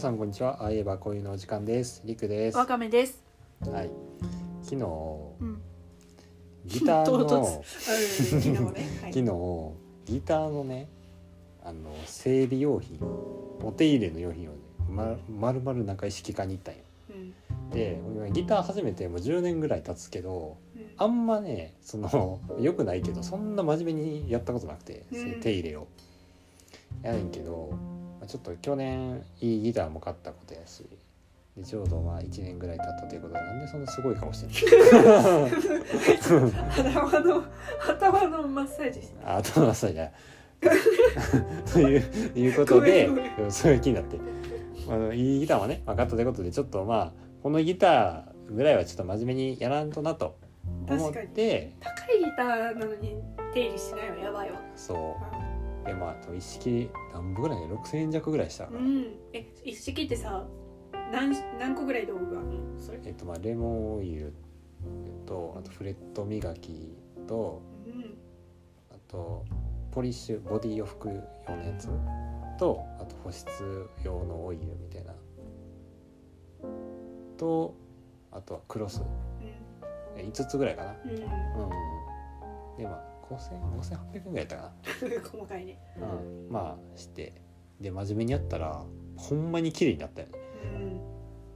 皆さんこんにちは。あいえばこういうのお時間です。りくです。はわかめです。い。昨日うん。ギターの 昨日ね。はい。昨日ギターのねあの整備用品お手入れの用品をねままるまる中井式科に行ったんよ。うん。で俺ギター始めてもう10年ぐらい経つけどうんあんまねその よくないけどそんな真面目にやったことなくて、うん手入れをやねんけど、まあ、ちょっと去年いいギターも買ったことやしでちょうどまあ1年ぐらい経ったということでなんでそんなすごい顔してんの？頭の頭のマッサージして。あ 頭の朝じゃといういうことでそういう気になって。あのいいギターもね分かったということでちょっとまあこのギターぐらいはちょっと真面目にやらんとなと思って。高いギターなのに手入れしないのやばいわ。そうでまあと一式何本ぐらいね6,000円弱ぐらいしたから、うん。え、一式ってさ、何何個ぐらい道具があるの？それ。えっとまあレモンオイルとあとフレット磨きとうん。あとポリッシュボディを拭く用のやつとあと保湿用のオイルみたいなとあとはクロスえ5つぐらいかなうん。うん。うんでまあ5000 5800円ぐらいやったか 細かいね。な、うん、まあしてで真面目にやったらほんまに綺麗になったよねうん。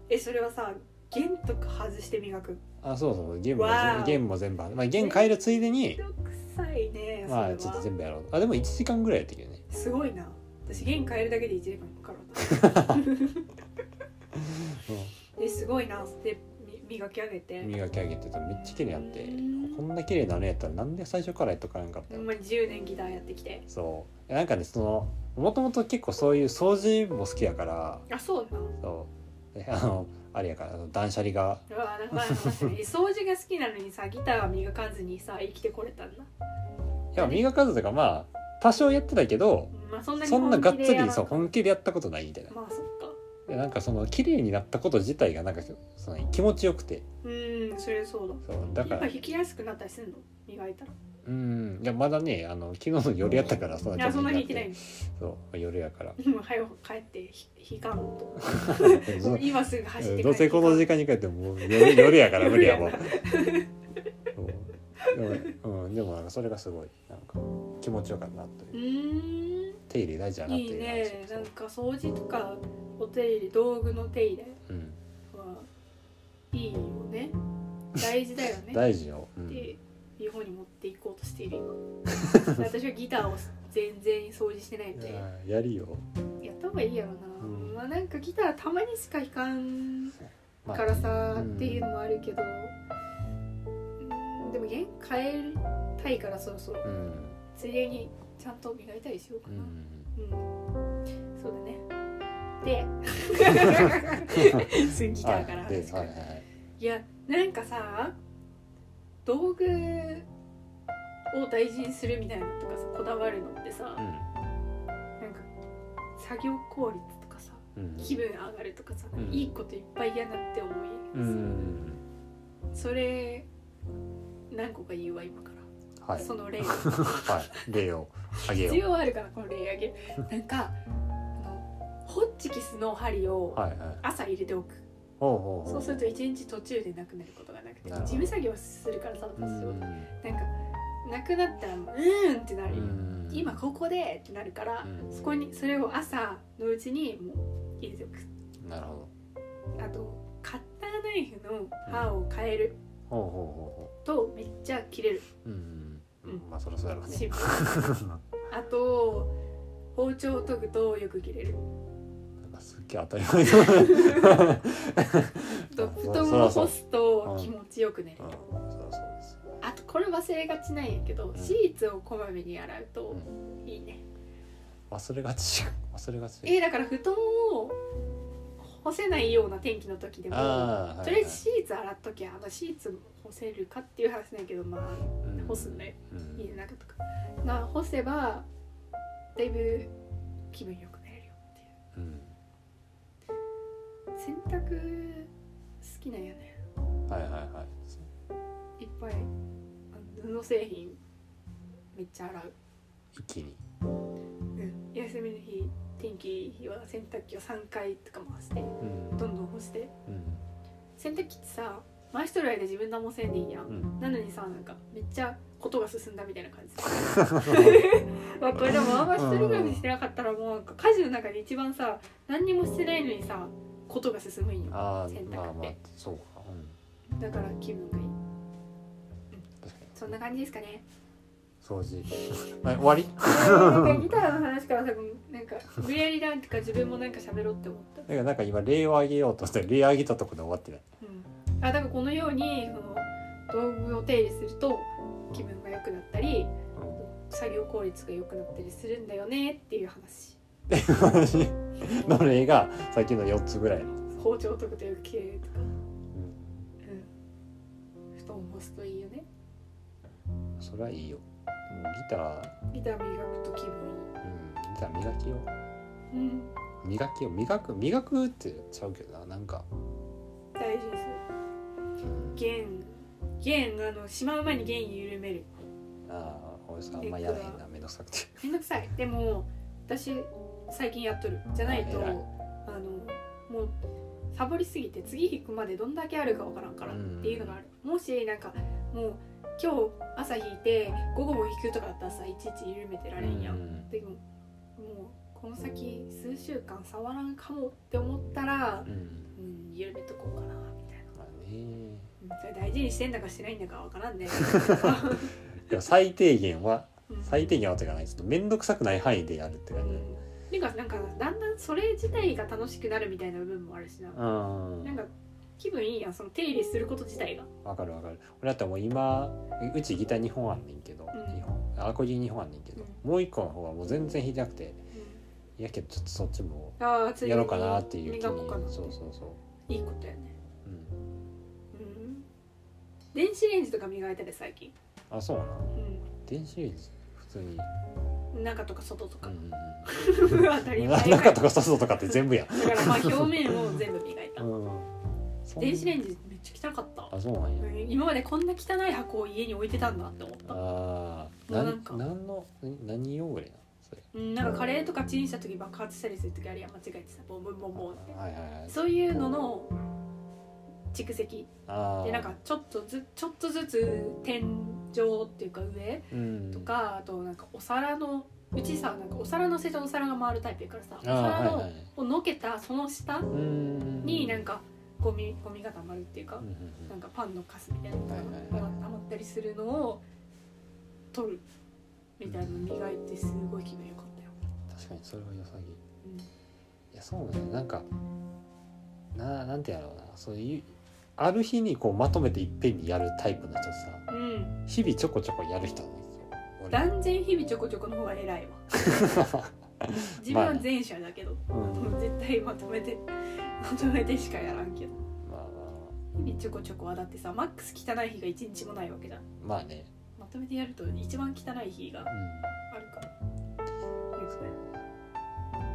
え、それはさ、弦とか外して磨く？あそうそう弦も弦も全部まあ弦変えるついでにめんどくさいね。まあちょっと全部やろうあでも1時間ぐらいやったけどねすごいな。私弦変えるだけで1時間かかるわ。えすごいなでみ磨き上げて。磨き上げてめっちゃ綺麗になって。うん。こんな綺麗になるんやったらなんで最初からやっとかなかった。のほんまに10年ギターやってきて。そう。なんかねそのもともと結構そういう掃除も好きやから。あそうなそう。であのあれやから断捨離が。うわか 掃除が好きなのにさギターは磨かずにさ生きてこれたんだ。いや磨かずとかまあ多少やってたけどまあそんなにそんながっつりそう本気でやったことないみたいな。まあそっかでなんかその綺麗になったこと自体がなんかその気持ちよくて。うんそれそうだ。そうだから。やっぱ弾きやすくなったりするの？磨いたらうんいやまだねあの昨日の夜やったからそんいやそんなに弾いてないの。そう夜やから。もう早く帰ってひ弾かんと。今すぐ走ってどうせこの時間に帰っても夜夜やから無理やもん。でも,、うん、でもなんかそれがすごいなんか気持ちよかったなとう。いう手入れ大事やなっていいいうね。なんか掃除とかお手入れ道具の手入れうん、はいいよね。大事だよね。大事よ、うん、っていう方に持っていこうとしている今。私はギターを全然掃除してないのであーやりよ、やった方がいいやろな、うん。まあなんかギターたまにしか弾かんまあからさ、うんっていうのもあるけど。うん。でも弦変えたいからそろそろ。うん。ついでにちゃんと磨いたりしようかうな、ん。うん、そうだね。で、すギターからはいはいはい。や、なんかさ、道具を大事にするみたいなのとかさ、こだわるのってさ、なんか作業効率とかさ、うん。気分上がるとかさ、うん。いいこといっぱい嫌なって思い、うん。それ何個か言うわ今から、はい。その例。はい。例をあげよ必要あるからこの例あげる。なんかホッチキスの針をうはいはい。朝入れておく。ほうほうほそうすると一日途中でなくなることがなくて。なるほど。事務作業するからさう私なんかなくなったらもううーんってなる。ようん。今ここでってなるからうん。そこにそれを朝のうちにもう入れておく。なるほあとカッターナイフの刃を変える。どほうほうほとめっちゃ切れる。うほううんうん。うん。まあそりゃそうやろうね。シンプル。あと包丁を研ぐとよく切れるすっげえ当たり前だ とあ布団を干すと気持ちよく寝れる。あとこれ忘れがちなんやけどん。シーツをこまめに洗うといいね。忘れがち忘れがち。えーだから布団を干せないような天気の時でもああとりあえずシーツ洗っときゃあのシーツ干せるかっていう話なんやけどまあ干すんだよ。うん。家の中とか。が干せばだいぶ気分よく洗濯好きなんやね。はいはいはい。いっぱいあの布製品めっちゃ洗う。一気に。うん。休みの日天気いい日は洗濯機を3回とか回してうん。どんどん干して。うん。洗濯機ってさ回しとる間自分何もせんでいいやん。うん。なのにさなんかめっちゃことが進んだみたいな感じ。まあこれでも回しとるぐらいしてなかったらもう家事の中で一番さ何にもしてないのにさことが進むんよ。あ洗濯って。あまあまあそうか。うん。だから気分がいい。確かに。そんな感じですかね。掃除。はい終わり？なんかギターの話からさなんか無理やりなんてか自分もなんか喋ろうって思った。だからなんか今例を上げようとして例上げたところで終わってない。うん、あだからこのようにその道具を手入れすると気分が良くなったり作業効率が良くなったりするんだよねっていう話の例がさっきの4つぐらいの、包丁とかで受けとか、うん。うん、布団干すといいよね。それはいいよ。ギター、ギター磨くと気分いい。うん、ギター磨きよう。ん。磨きよ磨く磨くってちゃうけどな。なんか、大事です。うん、弦。弦あのしまう前に弦緩める。ああ俺さあんまやらへんな。めんどくさくて。めんどくさい。でも私最近やっとる。じゃないとあのもうサボりすぎて次弾くまでどんだけあるかわからんからっていうのがある、もしなんかもう今日朝弾いて午後も弾くとかだったらさいちいち緩めてられんやん、うん。でももうこの先数週間触らんかもって思ったらう、ん。うん、緩めとこうかなみたいな。まあね。うんそれ大事にしてんだかしてないんだかわからんね、最低限はうん。最低限はというかないちょっと面倒くさくない範囲でやるって感じ。うんてかなんかだんだんそれ自体が楽しくなるみたいな部分もあるしな、うん。なんか気分いいやんその手入れすること自体が。わかるわかる。俺だってもう今うちギター2本あんねんけど、ん。二本。アコギ2本あんねんけど、もう1個の方はもう全然弾いてなくていやけどちょっとそっちもやろうかなっていう気にそうそうそう。いいことやね。うん。うん。電子レンジとか磨いたで最近。あそうなう電子レンジ普通に。ん中とか外とか、うん当たうん。り前。中とか外とかって全部やん、だからまあ表面を全部磨いた。うん、電子レンジめっちゃ汚かった。あそうなんや。うん。今までこんな汚い箱を家に置いてたんだって思った。あんか。何の何用ぐらいなそれ。うんなんかカレーとかチンした時爆発したりする時あるやん間違えてさ。ボンボンボンボンって。はいはいはい。そういうのの蓄積。でなんかちょっとずちょっとずつ天井っていうか上うん。とかあとなんかお皿のうちさなんかお皿乗せてお皿が回るタイプやからさお皿のはいはいをのけたその下うん。になんかゴミゴミがたまるっていうかうんうんなんかパンのカスみたいなのがたまったりするのを取るみたいなの磨いてすごい気分良かったよ。確かにそれは良さげ。いうんやそうね。なんかななんてやろうな。そういうある日にこうまとめていっぺんにやるタイプの人とさうん、日々ちょこちょこやる人なんですよ。俺。断然日々ちょこちょこの方が偉いわ。自分は前者だけど、うん。絶対まとめて まとめてしかやらんけど。まあま日々ちょこちょこはだってさマックス汚い日が一日もないわけじゃん。あまあね。まとめてやると一番汚い日がうあるから。よくない？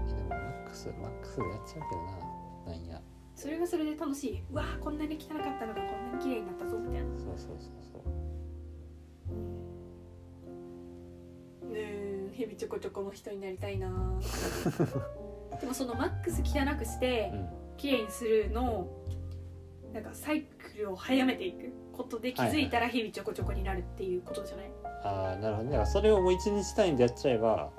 んいやでもマックスマックスでやっちゃうけどな。なんやそれがそれで楽しい。うわーこんなに汚かったのがこんなに綺麗になったぞみたいな。そうそうそうそう。うんねえ日々ちょこちょこの人になりたいな。でもそのマックス汚くしてうん。綺麗にするのをなんかサイクルを早めていくことで気づいたら日々ちょこちょこになるっていうことじゃない、ああなるほど。ねだからそれをもう一日単位でやっちゃえばうん、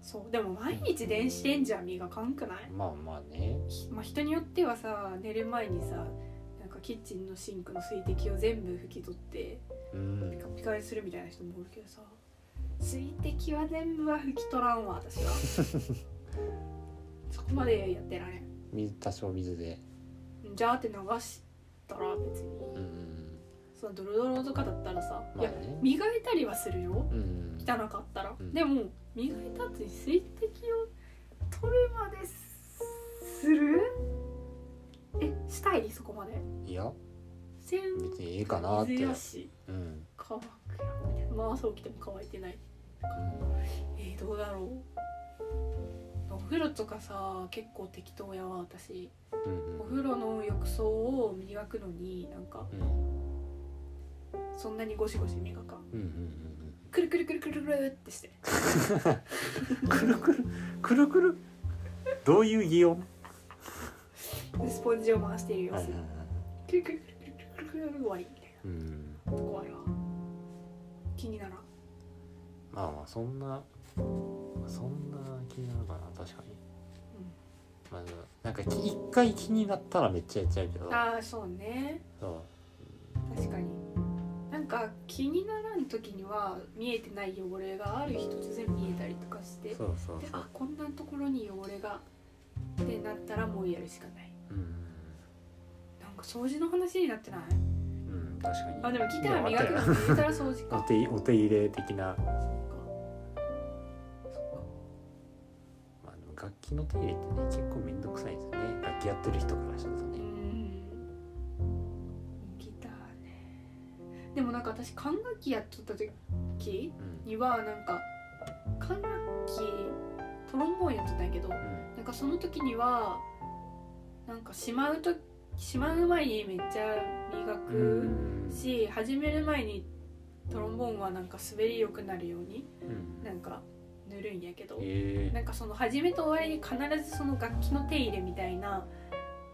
そうでも毎日電子レンジは磨かんくない、まあまあね。ひまあ、人によってはさ寝る前にさなんかキッチンのシンクの水滴を全部拭き取ってうん。ピカピカにするみたいな人もおるけどさ。水滴は全部は拭き取らんわ私は。そこまでやってられん。水多少水で。じゃあって流したら別に。うんそのドロドロとかだったらさ、いやまあね。磨いたりはするよ。うん。汚かったら、うん。でも磨いた後に水滴を取るまでする？えしたい？そこまで。いや。せん別にいいかなって。水やしうん。乾くやろみたい。なまあ朝起きても乾いてない。えー、どうだろう。お風呂とかさ結構適当やわ私。うんお風呂の浴槽を磨くのになんかうん。うんそんなにゴシゴシ磨かんうんうんうんくるくるくるくるくるってして。くるくるくるくるどういう擬音でスポンジを回している様子くるくるくるくるくるくる終わりみたいうんなとこあるわ気にならんまあまあそんなそんな気になるかな確かに、まあ、なんかき一回気になったらめっちゃやっちゃうけどああそうねそう確かにか気にならん時には見えてない汚れがある日突然見えたりとかしてそうそうであこんなところに汚れがってなったらもうやるしかない。うん。なんか掃除の話になってない？うん確かに。あでもギター磨くのって言ったら掃除 おか手お手入れ的な。そっか。まあでも楽器の手入れってね結構めんどくさいですよね。楽器やってる人からするとうねでもなんか私管楽器やっとった時うん。にはなんか管楽器トロンボーンやっとったんやけどうん。なんかその時にはなんかしまうとしまう前にめっちゃ磨うくん。し始める前にトロンボーンはなんか滑りよくなるようにうん。なんか塗るんやけどえ。なんかその始めと終わりに必ずその楽器の手入れみたいな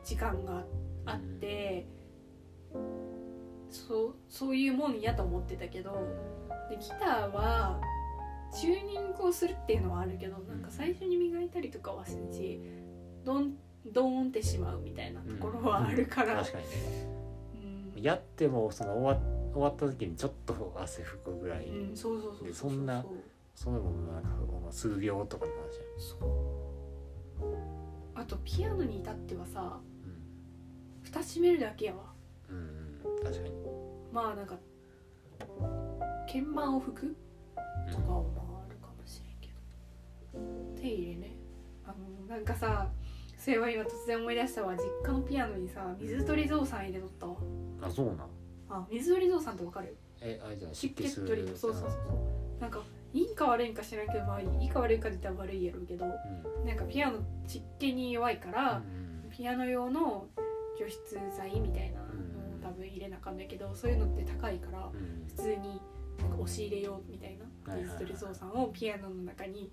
時間があってそうそういうもんやと思ってたけどでギターはチューニングをするっていうのはあるけどなんか最初に磨いたりとかはせんしドンドーンってしまうみたいなところはあるから、確かにね。うん。やってもその終わ終わった時にちょっと汗拭くぐらい、うん、そうそうそうでそんなそれもなんか数秒とかの話やそう。あとピアノに至ってはさうん。蓋閉めるだけやわ。うんうん確かに。まあなんか鍵盤を拭くとかはまああるかもしれんけど。手入れね。あのなんかさそういえば今突然思い出したわ。実家のピアノにさ水鳥ゾウさん入れとったわ。あそうなん？あ水鳥ゾウさんってわかる？えあれじゃない湿気取りそうそうそうそう。なんかいいか悪いんか知らんけどまあいいか悪いかで言ったら悪いやろうけどうん。なんかピアノ湿気に弱いから、うんピアノ用の除湿剤みたいな多分入れなあかんだけどそういうのって高いからうん。普通になんか押し入れようみたいなはいはいはい。水鳥ゾウさんをピアノの中に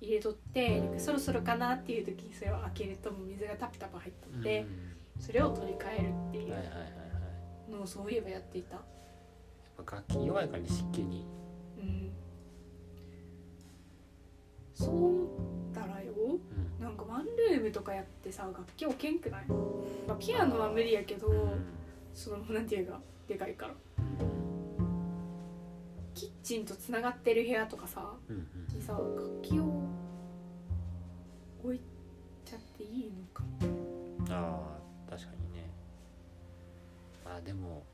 入れとってそろそろかなっていう時にそれを開けるともう水がタプタプ入っとってそれを取り替えるっていう。のをそういえばやっていた。やっぱ楽器弱いからね湿気に。うん。そう思ったらよ。うん。なんかワンルームとかやってさ楽器置けんくない、まあ、ピアノは無理やけどうんそのなんていうかでかいから。キッチンとつながってる部屋とかさうんうん。にさを置いちゃっていいのか。ああ確かにね。まあでも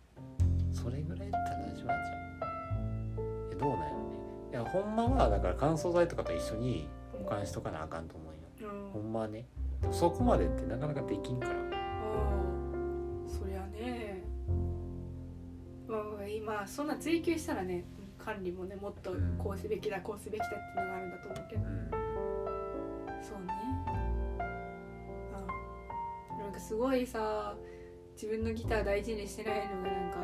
それぐらいだったら大丈夫なんじゃんえどうなんやろね。いやほんまはだから乾燥剤とかと一緒に保管しとかなあかんと思うよ。うん。ほんまはねそこまでってなかなかできんから。ああそりゃね今そんな追求したらね管理もねもっとうんこうすべきだこうすべきだっていうのがあるんだと思うけど。うん。そうね。あなんかすごいさ自分のギター大事にしてないのがなんか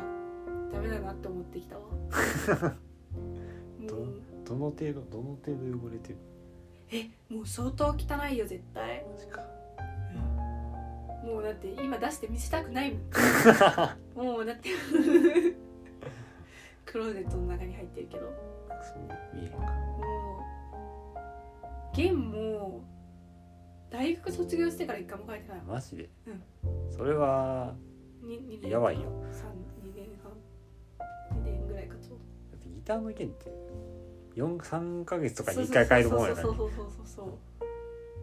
ダメだなって思ってきたわ。もどう。どの程度どの程度汚れてる？えもう相当汚いよ絶対。マジか。もうだって今出して見せたくないもん。もうだってクローゼットの中に入ってるけど。そう見えるかもう弦も大学卒業してから一回も書いてない。マジで、うん。それはに二年。やばいよ。三二年半。二年ぐらいかちょうどだってギターの弦って4 3ヶ月とかに1回変えるもんやからね。そうそうそうそうそう。そう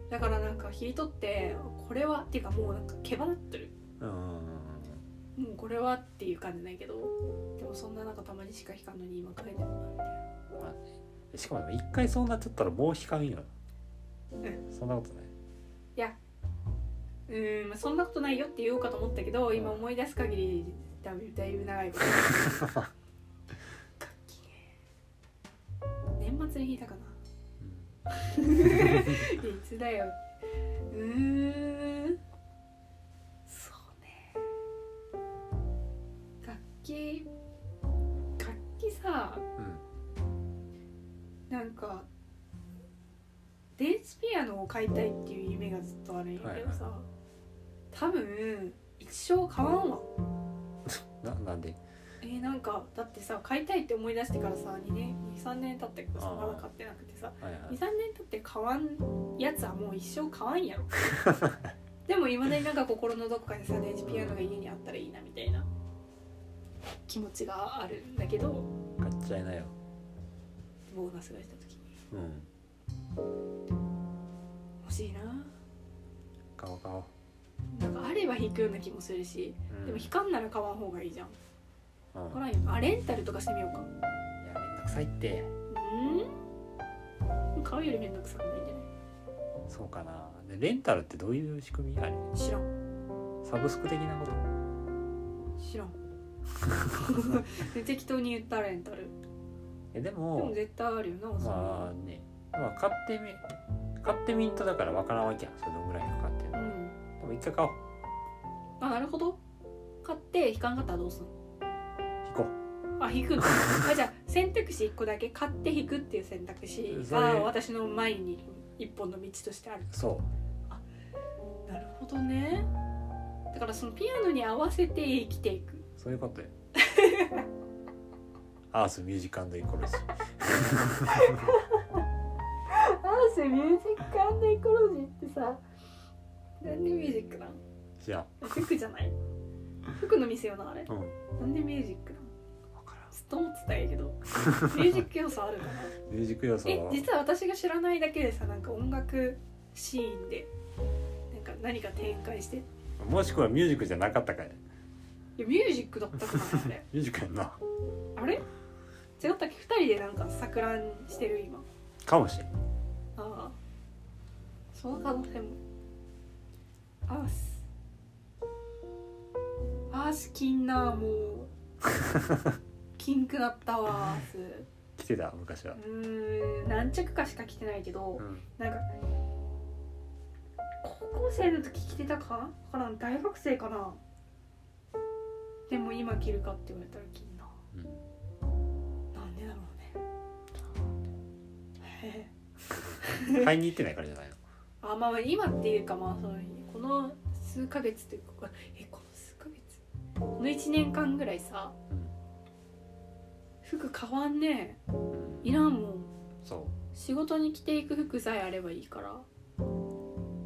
だからなんか弾いとってこれはっていうかもうなんか毛羽立ってる。うんもうこれはっていう感じないけどでもそんな中たまにしか弾かんのに今書いてもなみたいうんまあねしかも一回そうなっちゃったらもう弾かんようそんなことない？いや。うーんまあそんなことないよって言おうかと思ったけど今思い出す限りだいぶだいぶ長いこと。楽器ね年末に弾いたかな。いつだよ。うーんさうんなんか電子ピアノを買いたいっていう夢がずっとあるんやけどさ、多分一生買わんわ。ななんで？えーなんかだってさ買いたいって思い出してからさ2年23年経ったけどさまだ買ってなくてさはいはい。23年経って買わんやつはもう一生買わんやろ でもいまだになんか心のどこかにさ電子ピアノが家にあったらいいなみたいな気持ちがあるんだけどちゃいなよ。ボーナスがした時に。うん。欲しいな。買おう買おう。なんかあれば弾くような気もするしうん。でも弾かんなら買わん方がいいじゃん。うん。わからんよあレンタルとかしてみようか。いやめんどくさいって。うん。買うよりめんどくさくないんじゃない？そうかな。でレンタルってどういう仕組み？あれ。知らん。サブスク的なこと？知らん。で適当に言ったらレンタルえででもも絶対あるよなまあね。まあ買ってみ買ってみんとだからわからんわけやん。それどんぐらいかかってんの。うん。でも一回買おう。あなるほど。買って弾かんかったらどうすんの？引こあ弾くの？あじゃあ選択肢1個だけ。買って弾くっていう選択肢が私の前に一本の道としてある。うそう。なるほどね。だからそのピアノに合わせて生きていくそういうことよ。アースミュージックエコロジー アースミュージックエコロジーってさなんでミュージックなんじゃ服じゃない？服の店よなあれ。あうん。なんでミュージックなん分からん。ずっと思ってたんやけど。ミュージック要素あるかな？ミュージック要素えは実は私が知らないだけでさなんか音楽シーンでなんか何か展開して。いもしくはミュージックじゃなかったかいやミュージックだったかなあれ。ミュージックやんな。あれ？違ったっけ？二人でなんか錯乱してる今。かもしれん。ああ。その可能性も。アース。アースキンなもう。キンクなったわアース。来てた昔は。うーん何着かしか着てないけどうん。なんか高校生の時着てたか？わからん。大学生かな？でも今着るかって言われたら着んな。うんなんでだろうね。買いに行ってないからじゃないの？あまあまあ今っていうかまあそのこの数ヶ月っていうかえこの数ヶ月？この1年間ぐらいさ服変わんね。えうん。いらんもん。そ仕事に着ていく服さえあればいいから。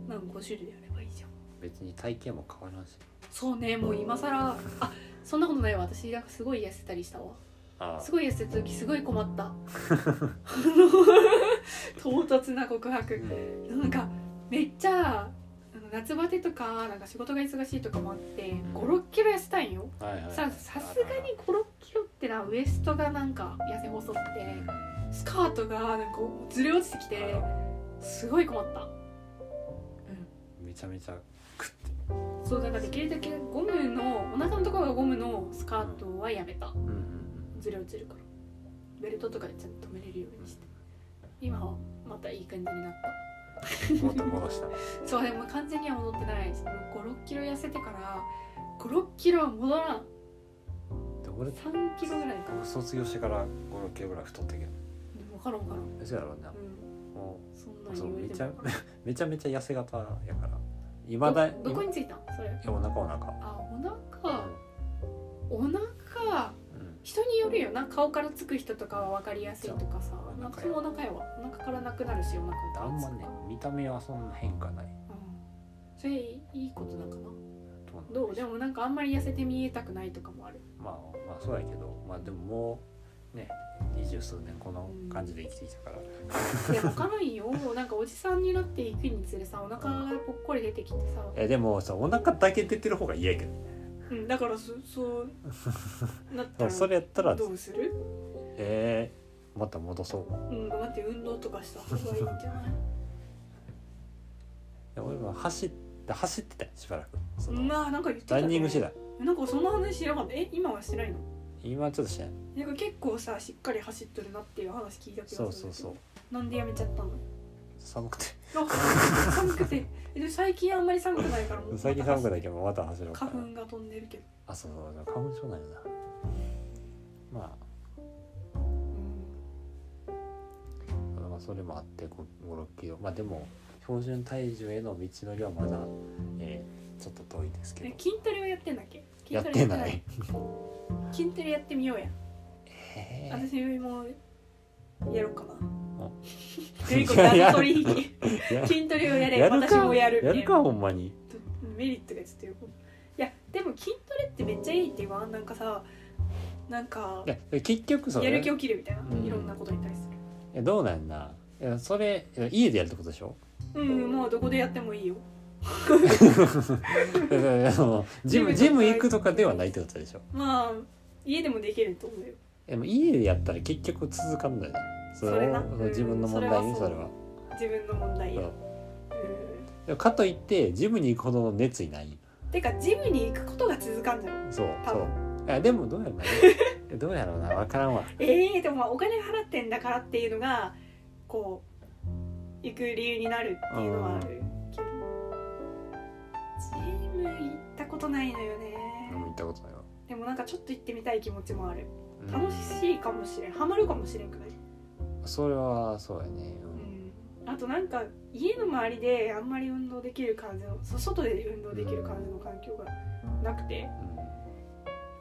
なんか5種類あればいいじゃん。う別に体型も変わらんしそうねもう今更あそんなことないわ。私なんかすごい痩せたりしたわ。ああ。すごい痩せた時すごい困った。あ の唐突な告白。うん。なんかめっちゃ夏バテとかなんか仕事が忙しいとかもあってん。56キロ痩せたんよ。はいはい。ささすがに56キロってなウエストがなんか痩せ細ってスカートがなんかずれ落ちてきてすごい困った。めちゃめちゃ食ってそうだからできるだけゴムのお腹のところがゴムのスカートはやめた。うんうんずれ落ちるから。ベルトとかでちゃんと止めれるようにして。今はまたいい感じになった。うんもっと戻した。そうでも完全には戻ってない56キロ痩せてから56キロは戻らん。で？俺3キロぐらいかな。卒業してから56キロぐらい太ったけど分からん分からん。そうやろうな。うん。もそんうそうめちゃもめちゃめちゃ痩せ型やからいまだどどこについたん？それ。お腹お腹。あお腹？お腹？うん。人によるよな顔からつく人とかは分かりやすいとかさ。そうなんかそのお腹やわお腹からなくなるしお腹あんまね見た目はそんな変化ない。うん。それいいことなんかな？どう？でもなんかあんまり痩せて見えたくないとかもある。まあまあそうやけど。まあでももうね二十数年この感じで生きてきたから、いや分からんよなんかおじさんになっていくにつれさお腹がぽっこり出てきてさ、えでもさお腹だけ出てる方が嫌やけどうん、だからそそうなったらそれやったらどうする？えー、また戻そう。うん待って運動とかした方がいいんじゃない？で俺は走って走ってたよしばらく。そのまあなんか言ってたラねンニングしてた。なんかそんな話しなかった。え今はしてないの？今ちょっとしてない。なんか結構さしっかり走ってるなっていう話聞いたけど。そうそうそう。なんでやめちゃったの？寒くて。あ寒くて。えで最近あんまり寒くないからもう 最近寒くないけどまた走ろう花粉が飛んでるけど、あそうそう花粉症なんよな。まうん、ああそれもあって56キロまあでも標準体重への道のりはまだ、えーちょっと遠いですけど。え筋トレはやってんだっけ？筋やってない。筋トレやってみようや。え。ー私もやろうかな。取引 や筋トレをやれや私もやるやるかほんまに。メリットがちょっとよく。いやでも筋トレってめっちゃいいって言わん。なんかさなんかいや結局それやる気起きるみたいな、うん。いろんなことに対する。いやどうなんなそれ家でやるってことでしょ？うんもうどこでやってもいいよいやいやあのジムジム行くとかではないってことでしょ。まあ家でもできると思うよ。でも家でやったら結局続かんだよ。ねそそれな自分の問題にうんそれは。自分の問題や。かといってジムに行くほどの熱意ない。てかジムに行くことが続かんじゃん。そう多そう。分いやでもどうやろうな。どうやろうな。分からんわ。ええでもまあお金払ってんだからっていうのがこう行く理由になるっていうのはあるジム行ったことないのよね。俺も行ったことないわ。でもなんかちょっと行ってみたい気持ちもある。うん。楽しいかもしれん。ハマるかもしれんくない、それはそうやね。うん、あとなんか家の周りであんまり運動できる感じのそ外で運動できる感じの環境がなくて。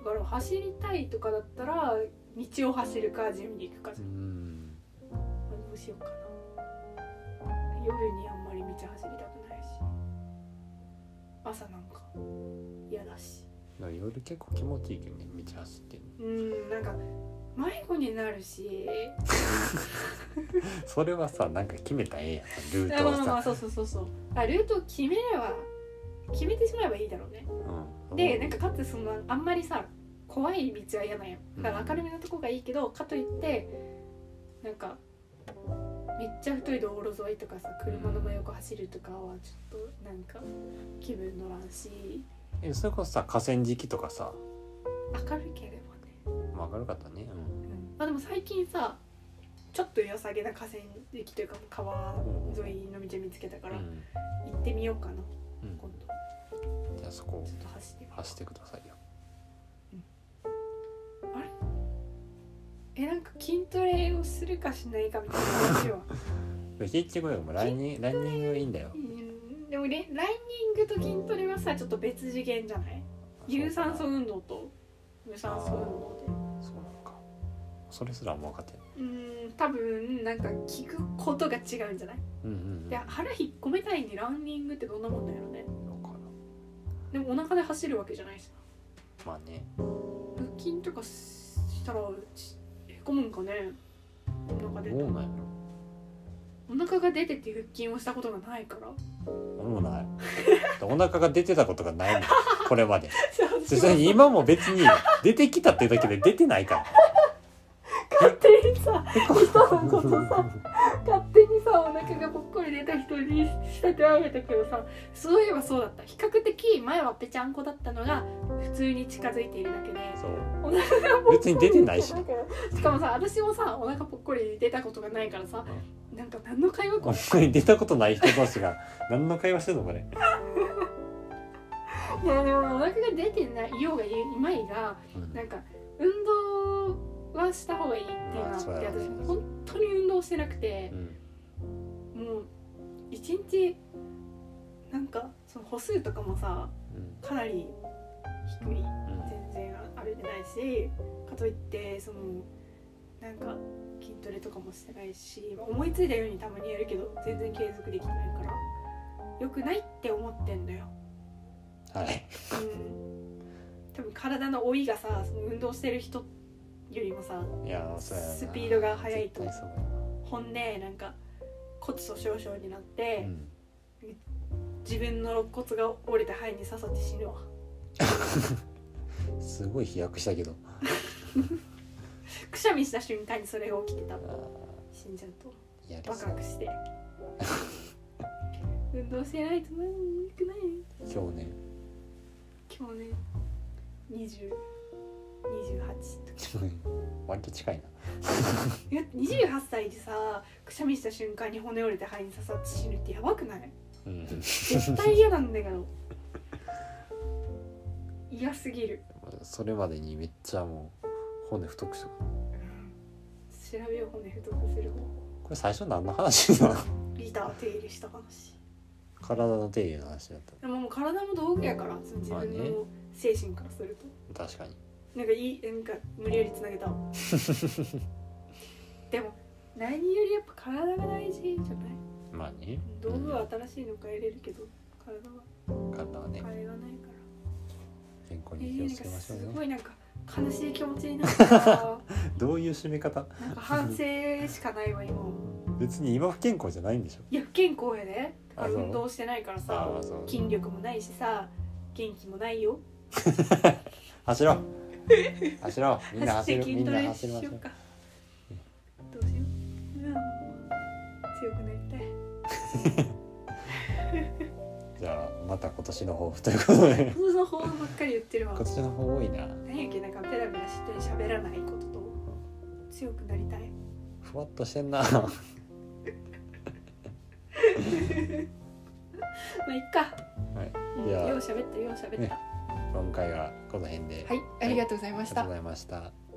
だから走りたいとかだったら道を走るかジムに行くかじうゃんどうしようかな。夜にあんまり道走りたくない。し朝なんか嫌だし。夜結構気持ちいいけどね道走ってうんなんか迷子になるし。それはさなんか決めたらええやんルートをさ、あまあそうそうそうそう。あルートを決めれば決めてしまえばいいだろうね。うん、でなんかかつそのあんまりさ怖い道は嫌なんよだからうん明るめのとこがいいけどかといってなんかめっちゃ太い道路沿いとかさ車の真横走るとかはちょっとなんか気分乗らんしえそれこそさ河川敷とかさ。明るいければね、まあ明るかったね。まあでも最近さちょっと良さげな河川敷というか川沿いの道見つけたかうん、らうん。行ってみようかな。うん。今度。じゃあそこ走ってくださいよえなんか筋トレをするかしないかみたいな話は。結局でもランニングランニングいいんだよ。うんでもレランニングと筋トレはさちょっと別次元じゃない？有酸素運動と無酸素運動そうなのか。それすらもう分かってうん多分なんか聞くことが違うんじゃない？うんうんうん。で腹引っ込めたいにランニングってどんなもんだよね。のかでもお腹で走るわけじゃないしな。まあね。腹筋とかしたらちへこむんかね？お腹出た。どうなんやお腹が出てて腹筋をしたことがないから。ろ俺もない。お腹が出てたことがないの これまで。私それに今も別に出てきたっていうだけで出てないから。勝手にさ 人のことさ腹がぽっこり出た人に仕立て上げたけどさそういえばそうだった。比較的前はぺちゃんこだったのが普通に近づいているだけで。そう。お腹がぽっこり別に出てないし。しかもさ私もさお腹ぽっこり出たことがないからさ、なんか何の会話こここに出たことない人同士が 何の会話してんのこれ、れ いやでもお腹が出てないようがいまいがうん。なんか運動はした方がいいっていうのがあって、まあそうやろうね。私本当に運動してなくて。う、んもう一日なんかその歩数とかもさうん。かなり低い。うん。全然あれじゃないしかといってそのなんか筋トレとかもしてないし思いついたようにたまにやるけど全然継続できてないから良くないって思ってんだよ。はい。うん。多分体の老いがさその運動してる人よりもさいやスピードが速いと絶対そうや本でなんか骨粗しょう症になって、なうん。自分の肋骨が折れて肺に刺さって死ぬわ。すごい飛躍したけど。くしゃみした瞬間にそれが起きてたあ死んじゃうと。バカくして。運動してないと何も良くない。今日ね。今日ね2028とか。割と近いいや28歳でさくしゃみした瞬間に骨折れて肺に刺さって死ぬってやばくない？なうん。絶対嫌なんだけど。嫌すぎる。それまでにめっちゃもう骨太くしとく。調べよう骨太くする方これ最初何の話なの？ギター手入れした話。体の手入れの話だっでももう体も道具やからその自分まあね。の精神からすると。た確かになんかいいなんか無理やりつなげたわ。でも何よりやっぱ体が大事じゃない？まあね。道具は新しいの変えれるけど体は。体はね。変えらないから。健康えー、に気をつけましょうね。ごいなんか悲しい気持ちになった。どういう締め方？なんか反省しかないわ今。別に今不健康じゃないんでしょ？いや不健康やで。あそう？運動してないからさ。筋力もないしさ。元気もないよ。走ろう 走ろう。みんな走る。みんな走りましょう。どうしよう。うん強くなりたい。じゃあまた今年の抱負ということで。その方ばっかり言ってるわ。今年の抱負多いな。何やっけなんかペラペラして喋らないことと。強くなりたい。ふわっとしてんな。まあいっか。はい。うんよう喋ったよう喋った、ね今回はこの辺で。はいありがとうございました、ありがとうございました